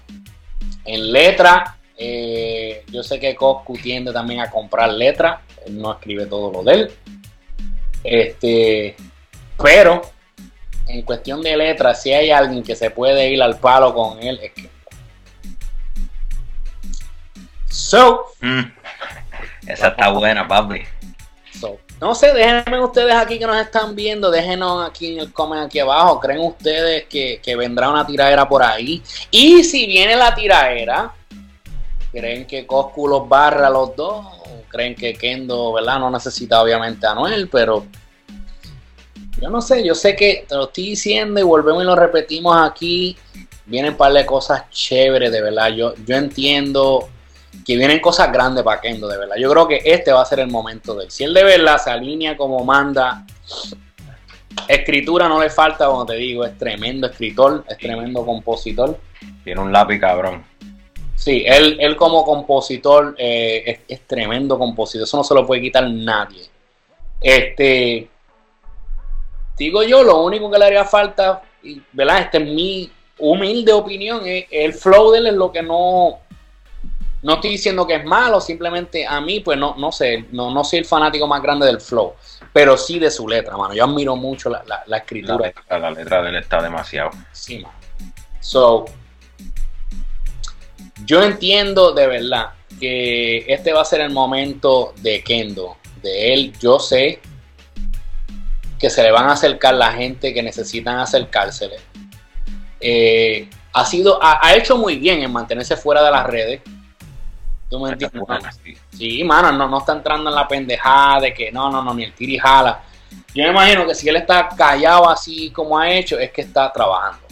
En letra, eh, yo sé que Coscu tiende también a comprar letra, él no escribe todo lo de él. Este, pero en cuestión de letra, si hay alguien que se puede ir al palo con él, es que. So, mm. Esa está buena, papi. no sé, déjenme ustedes aquí que nos están viendo, déjenos aquí en el comment aquí abajo. ¿Creen ustedes que, vendrá una tiraera por ahí? Y si viene la tiraera, ¿creen que Coscu los barra a los dos? ¿Creen que Kendo, verdad? No necesita obviamente a Noel, pero yo no sé, yo sé que te lo estoy diciendo y volvemos y lo repetimos aquí. Vienen un par de cosas chéveres, de verdad. Yo, yo entiendo que vienen cosas grandes para Kendo, de verdad. Yo creo que este va a ser el momento de él. Si él de verdad se alinea como manda, escritura no le falta, como te digo, es tremendo escritor, es tremendo compositor. Tiene un lápiz cabrón. Sí, él, él como compositor eh, es, tremendo compositor, eso no se lo puede quitar nadie. Este, digo yo, lo único que le haría falta, ¿verdad? Este es mi humilde opinión, es el flow de él es lo que no, no estoy diciendo que es malo, simplemente a mí, pues no, no sé, no, no soy el fanático más grande del flow, pero sí de su letra, mano. Yo admiro mucho la, la, escritura. La letra, de él está demasiado. Sí, mano. So, yo entiendo de verdad que este va a ser el momento de Kendo, de él. Yo sé que se le van a acercar la gente que necesitan acercársele. Eh, ha sido, ha, hecho muy bien en mantenerse fuera de las redes. Sí, mano, no, no está entrando en la pendejada de que no, no, no, ni el tiri jala. Yo me imagino que si él está callado así como ha hecho, es que está trabajando.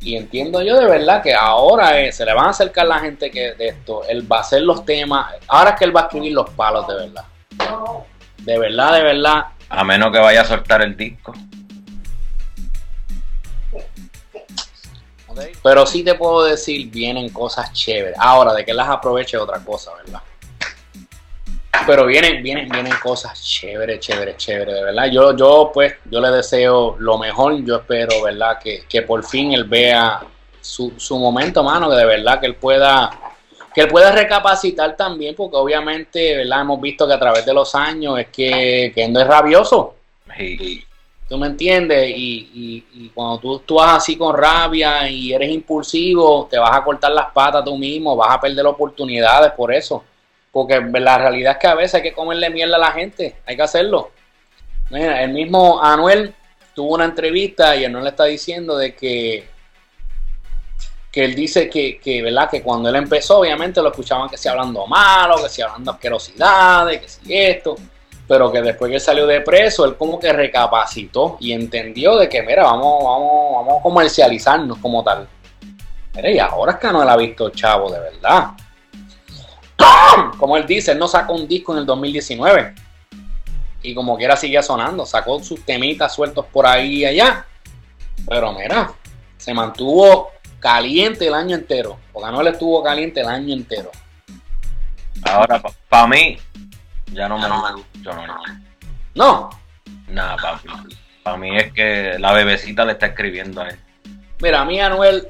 Y entiendo yo de verdad que ahora eh, se le van a acercar la gente que de esto, él va a hacer los temas, ahora es que él va a escribir los palos de verdad. De verdad, de verdad. A menos que vaya a soltar el disco. Pero sí te puedo decir, vienen cosas chéveres. Ahora, de que las aproveche otra cosa, ¿verdad? Pero vienen, vienen, vienen cosas chévere, chévere, chévere, de verdad. Yo, yo, pues, yo le deseo lo mejor. Yo espero, ¿verdad? Que, que por fin él vea su, su momento, mano, que de verdad que él pueda que él pueda recapacitar también, porque obviamente, ¿verdad? Hemos visto que a través de los años es que, que no es rabioso. Sí. ¿Tú me entiendes? Y, y, y cuando tú actúas así con rabia y eres impulsivo, te vas a cortar las patas tú mismo, vas a perder oportunidades por eso. Porque la realidad es que a veces hay que comerle mierda a la gente, hay que hacerlo. Mira, el mismo Anuel tuvo una entrevista y Anuel está diciendo de que que él dice que, que, ¿verdad? que cuando él empezó, obviamente lo escuchaban que si hablando malo, que si hablando asquerosidades, que si esto, pero que después que él salió de preso, él como que recapacitó y entendió de que, mira, vamos, vamos, vamos a comercializarnos como tal. Mira, y ahora es que no él ha visto Chavo de verdad. Como él dice, él no sacó un disco en el 2019. Y como quiera sigue sonando, sacó sus temitas sueltos por ahí y allá. Pero mira, se mantuvo caliente el año entero. Porque Anuel estuvo caliente el año entero. Ahora, para pa mí, ya no me gusta. No, no. No. Nada, papi. Para mí es que la bebecita le está escribiendo a él. Mira, a mí Anuel.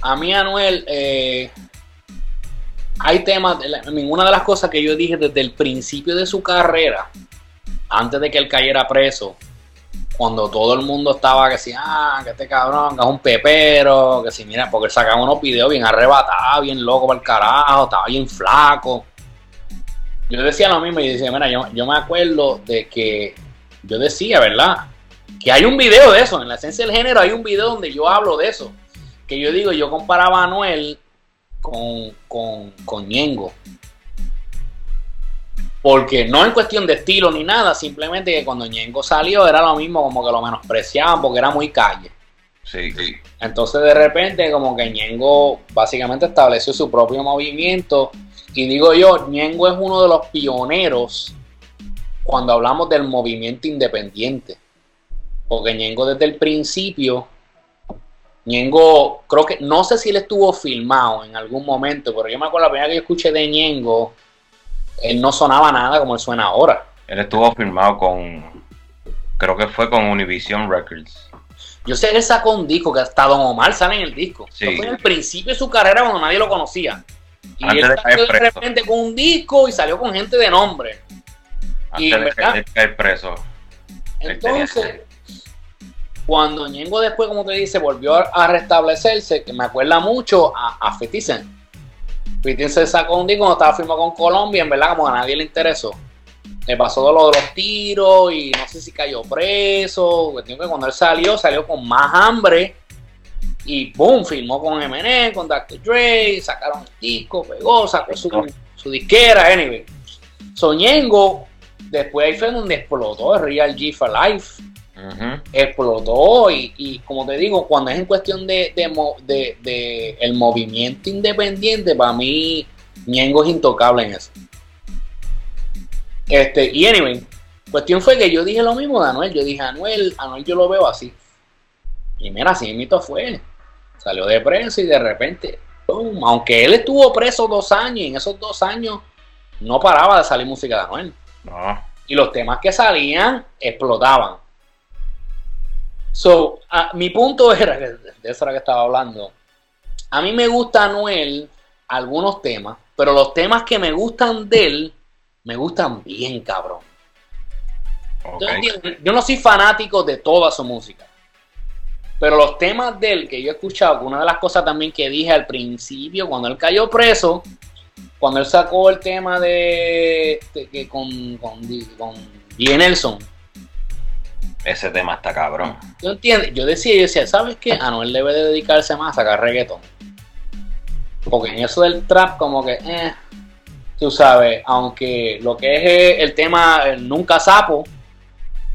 A mí Anuel. Eh, hay temas. Ninguna de las cosas que yo dije desde el principio de su carrera, antes de que él cayera preso, cuando todo el mundo estaba que si, ah, que este cabrón, es un pepero, que si, mira, porque sacaba unos videos bien arrebatados, bien loco para el carajo, estaba bien flaco. Yo decía lo mismo y decía, mira, yo, yo me acuerdo de que yo decía, ¿verdad? Que hay un video de eso, en la esencia del género hay un video donde yo hablo de eso. Que yo digo, yo comparaba a Anuel con, con, con Ñengo. Porque no en cuestión de estilo ni nada, simplemente que cuando Ñengo salió era lo mismo, como que lo menospreciaban porque era muy calle. Sí, sí. Entonces de repente como que Ñengo básicamente estableció su propio movimiento y digo yo, Ñengo es uno de los pioneros cuando hablamos del movimiento independiente. Porque Ñengo desde el principio, Ñengo, creo que, no sé si él estuvo filmado en algún momento, pero yo me acuerdo la primera que yo escuché de Ñengo, él no sonaba nada como él suena ahora. Él estuvo firmado con, creo que fue con Univision Records. Yo sé que él sacó un disco que hasta Don Omar sale en el disco. Sí. Eso fue en el principio de su carrera cuando nadie lo conocía. Y Antes él salió de repente con un disco y salió con gente de nombre. Y, de ¿verdad? de caer preso. Entonces, cuando Ñengo después, como te dice, volvió a- restablecerse, que me acuerda mucho a, a 50 50 Cent sacó un disco cuando estaba firmado con Colombia, en verdad, como a nadie le interesó. Le pasó de lo de los tiros y no sé si cayó preso. Cuestión que cuando él salió, salió con más hambre. Y boom, firmó con Eminem, con Dr. Dre, sacaron el disco, pegó, sacó su, su disquera, anyway. Soñengo, después ahí fue donde explotó el Real G for Life Explotó y, y como te digo, cuando es en cuestión de, de, de- de el movimiento independiente, para mí Ñengo es intocable en eso. Este, y anyway, cuestión fue que yo dije lo mismo de Anuel, yo dije Anuel, Anuel yo lo veo así. Y mira, así mito fue. Salió de preso y de repente, ¡pum! aunque él estuvo preso dos años y en esos dos años no paraba de salir música de Anuel No. y los temas que salían explotaban. So, a- mi punto era, que de eso era que estaba hablando, a mí me gusta Anuel algunos temas, pero los temas que me gustan de él, me gustan bien, cabrón. Yo no soy fanático de toda su música. Pero los temas de él que yo he escuchado, que una de las cosas también que dije al principio, cuando él cayó preso, cuando él sacó el tema de, de- que con, con, con G. Nelson, Ese tema está cabrón. ¿tú entiendes? Yo decía, yo decía, ¿sabes qué? Anuel debe de dedicarse más a sacar reggaetón. Porque en eso del trap, como que, eh, tú sabes, aunque lo que es eh, el tema el Nunca Sapo,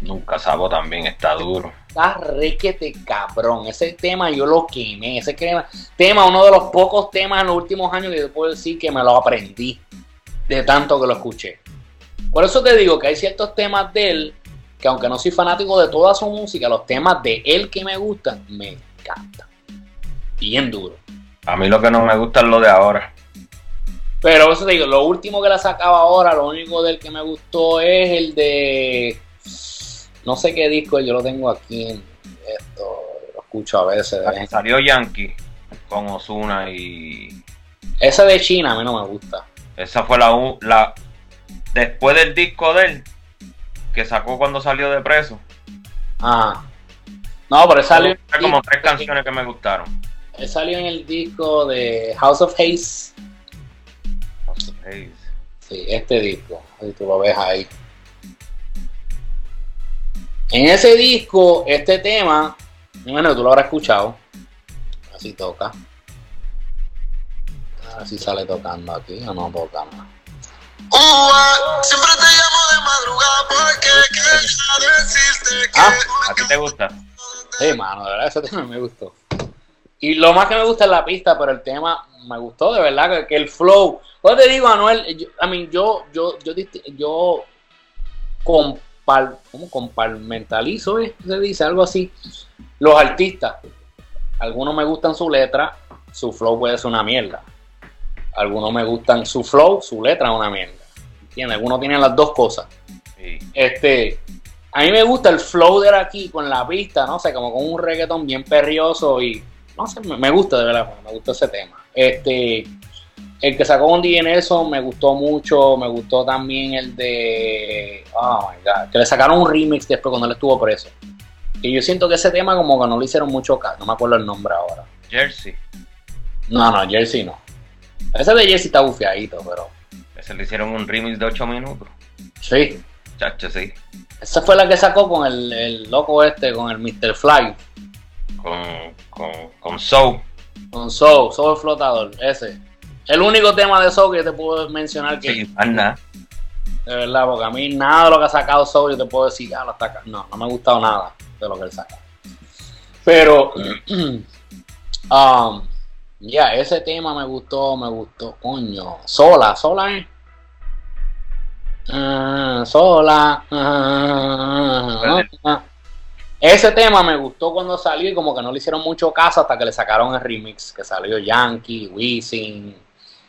Nunca Sabo también está duro. está requete cabrón. Ese tema yo lo quemé. Ese tema, tema, uno de los pocos temas en los últimos años que yo puedo decir que me lo aprendí de tanto que lo escuché. Por eso te digo que hay ciertos temas de él que aunque no soy fanático de toda su música, los temas de él que me gustan, me encantan. Bien duro. A mí lo que no me gusta es lo de ahora. Pero eso te digo, lo último que la sacaba ahora, lo único del que me gustó es el de. No sé qué disco, yo lo tengo aquí en esto, lo escucho a veces. Salió Yankee con Osuna y. Ese de China a mí no me gusta. Esa fue la, la. Después del disco de él, que sacó cuando salió de preso. Ah. No, pero salió. Hay como tres canciones que me gustaron. Él salió en el disco de House of Haze. House of Haze. Sí, este disco. Ahí tú lo ves ahí. En ese disco, este tema, bueno, tú lo habrás escuchado. Así toca. Así sale tocando aquí o no toca más. siempre te madrugada porque quería decirte que. Ah, ¿a ti te gusta? Sí, mano, de verdad, ese tema *laughs* me gustó. Y lo más que me gusta es la pista, pero el tema me gustó, de verdad, que, el flow. Pues te digo, Anuel, yo, a mí, yo, yo, yo, yo compar, ¿cómo? comparmentalizo, ¿eh? se dice algo así. Los artistas, algunos me gustan su letra, su flow puede ser una mierda. Algunos me gustan su flow, su letra es una mierda. ¿Entiendes? Algunos tienen las dos cosas. Este, a mí me gusta el flow de aquí con la pista, no sé, como con un reggaetón bien perrioso y no sé, me, gusta de verdad, me gusta ese tema. Este, el que sacó un día en eso me gustó mucho, me gustó también el de, oh my god, que le sacaron un remix después cuando él estuvo preso. Y yo siento que ese tema como que no le hicieron mucho caso, no me acuerdo el nombre ahora. Jersey. No, no, Jersey no. Ese de Jersey está bufiadito, pero... Ese le hicieron un remix de 8 minutos. Sí. Chacho, sí. Esa fue la que sacó con el, el loco este, con el Mr. Fly con, con, con Soul. Con Soul, Soul Flotador, ese. El único tema de Soul que te puedo mencionar que. Sí, nada. De verdad, porque a mí nada de lo que ha sacado Soul yo te puedo decir, ah, lo está No, no me ha gustado nada de lo que él saca. Pero, *clears throat* um, ya, ese tema me gustó, me gustó, coño. Sola, sola, ¿eh? Uh, sola. Uh, ese tema me gustó cuando salió y como que no le hicieron mucho caso hasta que le sacaron el remix, que salió Yankee, Wisin,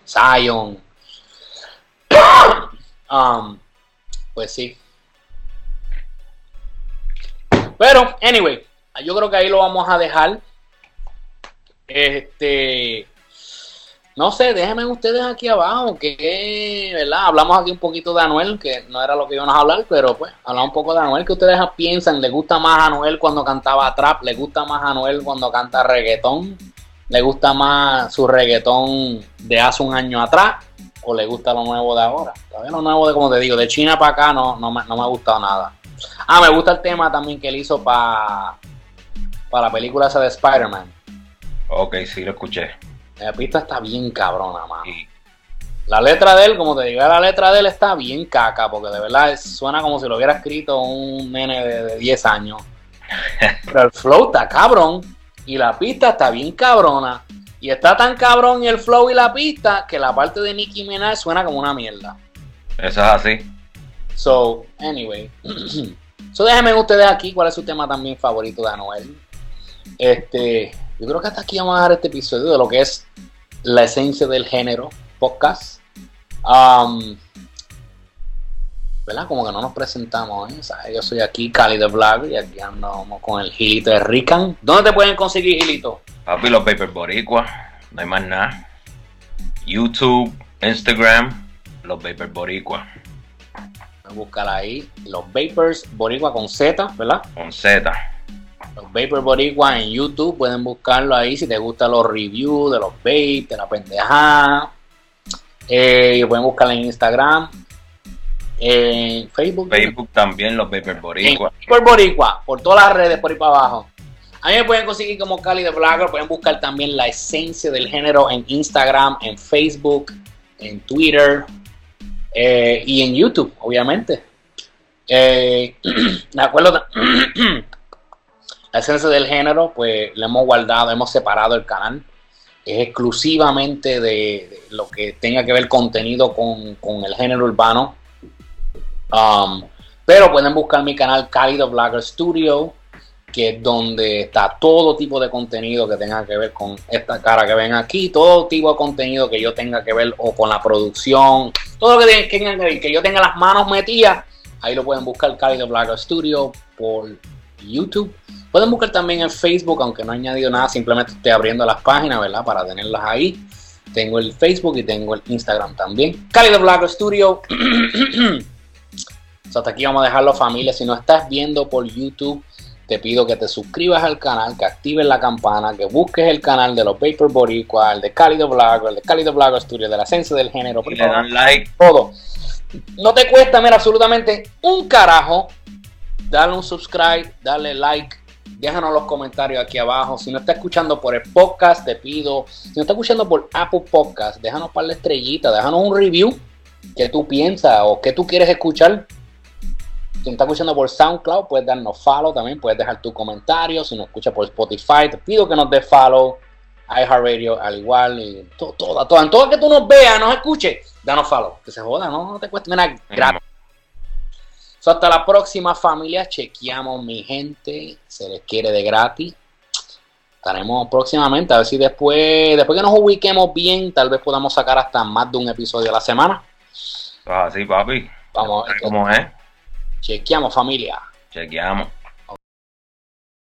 Zion. *coughs* Um, pues sí. Pero, anyway, yo creo que ahí lo vamos a dejar. Este, no sé, déjenme ustedes aquí abajo, que, ¿verdad? Hablamos aquí un poquito de Anuel, que no era lo que íbamos a hablar, pero pues, hablamos un poco de Anuel, que ustedes piensan, ¿le gusta más Anuel cuando cantaba trap? ¿Le gusta más Anuel cuando canta reggaetón? ¿Le gusta más su reggaetón de hace un año atrás? ¿O le gusta lo nuevo de ahora? Todavía lo nuevo de, como te digo, de China para acá no, no, me, no me ha gustado nada. Ah, me gusta el tema también que él hizo para para la película esa de Spider-Man. Ok, sí, lo escuché. La pista está bien cabrona, mano. La letra de él, como te digo, la letra de él está bien caca, porque de verdad suena como si lo hubiera escrito un nene de, 10 años. *laughs* Pero el flow está cabrón y la pista está bien cabrona. Y está tan cabrón el flow y la pista que la parte de Nicki Minaj suena como una mierda. Eso es así. So, anyway. *clears throat* so, déjenme ustedes aquí cuál es su tema también favorito de Anuel. Este, yo creo que hasta aquí vamos a dar este episodio de lo que es la esencia del género podcast. Um, ¿Verdad? Como que no nos presentamos, ¿eh? yo soy aquí, Cali de Vlog, y aquí andamos con el Gilito de Rican. ¿Dónde te pueden conseguir, Gilito? Papi, los Paper Boricua, no hay más nada. YouTube, Instagram, los Paper Boricua. Búscala ahí, los Vapers Boricua con Z, ¿verdad? Con Z. Los Vapor Boricua en YouTube, pueden buscarlo ahí si te gustan los reviews de los vape, de la pendejada. Eh, pueden buscarlo en Instagram, en Facebook. Facebook también, los Vapor Boricua. Vapor Boricua, por todas las redes, por ahí para abajo. A mí me pueden conseguir como Cali de Blogger, pueden buscar también la esencia del género en Instagram, en Facebook, en Twitter eh, y en YouTube, obviamente. Eh, *clears throat* me acuerdo, *clears throat* la esencia del género, pues le hemos guardado, hemos separado el canal. Es exclusivamente de, lo que tenga que ver contenido con, el género urbano. Um, pero pueden buscar mi canal Cálido Blogger Studio que es donde está todo tipo de contenido que tenga que ver con esta cara que ven aquí, todo tipo de contenido que yo tenga que ver o con la producción, todo lo que tenga que ver, que yo tenga las manos metidas, ahí lo pueden buscar de Black Studio por YouTube. Pueden buscar también en Facebook, aunque no he añadido nada, simplemente estoy abriendo las páginas, ¿verdad? Para tenerlas ahí. Tengo el Facebook y tengo el Instagram también. Cali de Black Studio. *clears throat* hasta aquí vamos a dejarlo familia. Si no estás viendo por YouTube, te pido que te suscribas al canal, que actives la campana, que busques el canal de los Paper Boricua, el de Cálido Blago, el de Cálido Blago Studio, del ascenso del género. Y le dan like. Todo. No te cuesta, mira, absolutamente un carajo. Dale un subscribe, dale like, déjanos los comentarios aquí abajo. Si no estás escuchando por el podcast, te pido. Si no estás escuchando por Apple Podcast, déjanos para la estrellita, déjanos un review. ¿Qué tú piensas o qué tú quieres escuchar? Si nos está escuchando por SoundCloud, puedes darnos follow también, puedes dejar tu comentario. Si nos escuchas por Spotify, te pido que nos des follow. iHeartRadio al igual, y todo, todo, todo, en todo que tú nos veas, nos escuches, danos follow, que se joda, no, no te cuesta nada, gratis. So, hasta la próxima familia, chequeamos mi gente, se les quiere de gratis. Estaremos próximamente, a ver si después, después que nos ubiquemos bien, tal vez podamos sacar hasta más de un episodio a la semana. Ah, sí, papi. Vamos a ver. ¿Cómo es? Chequeamos familia. Chequeamos.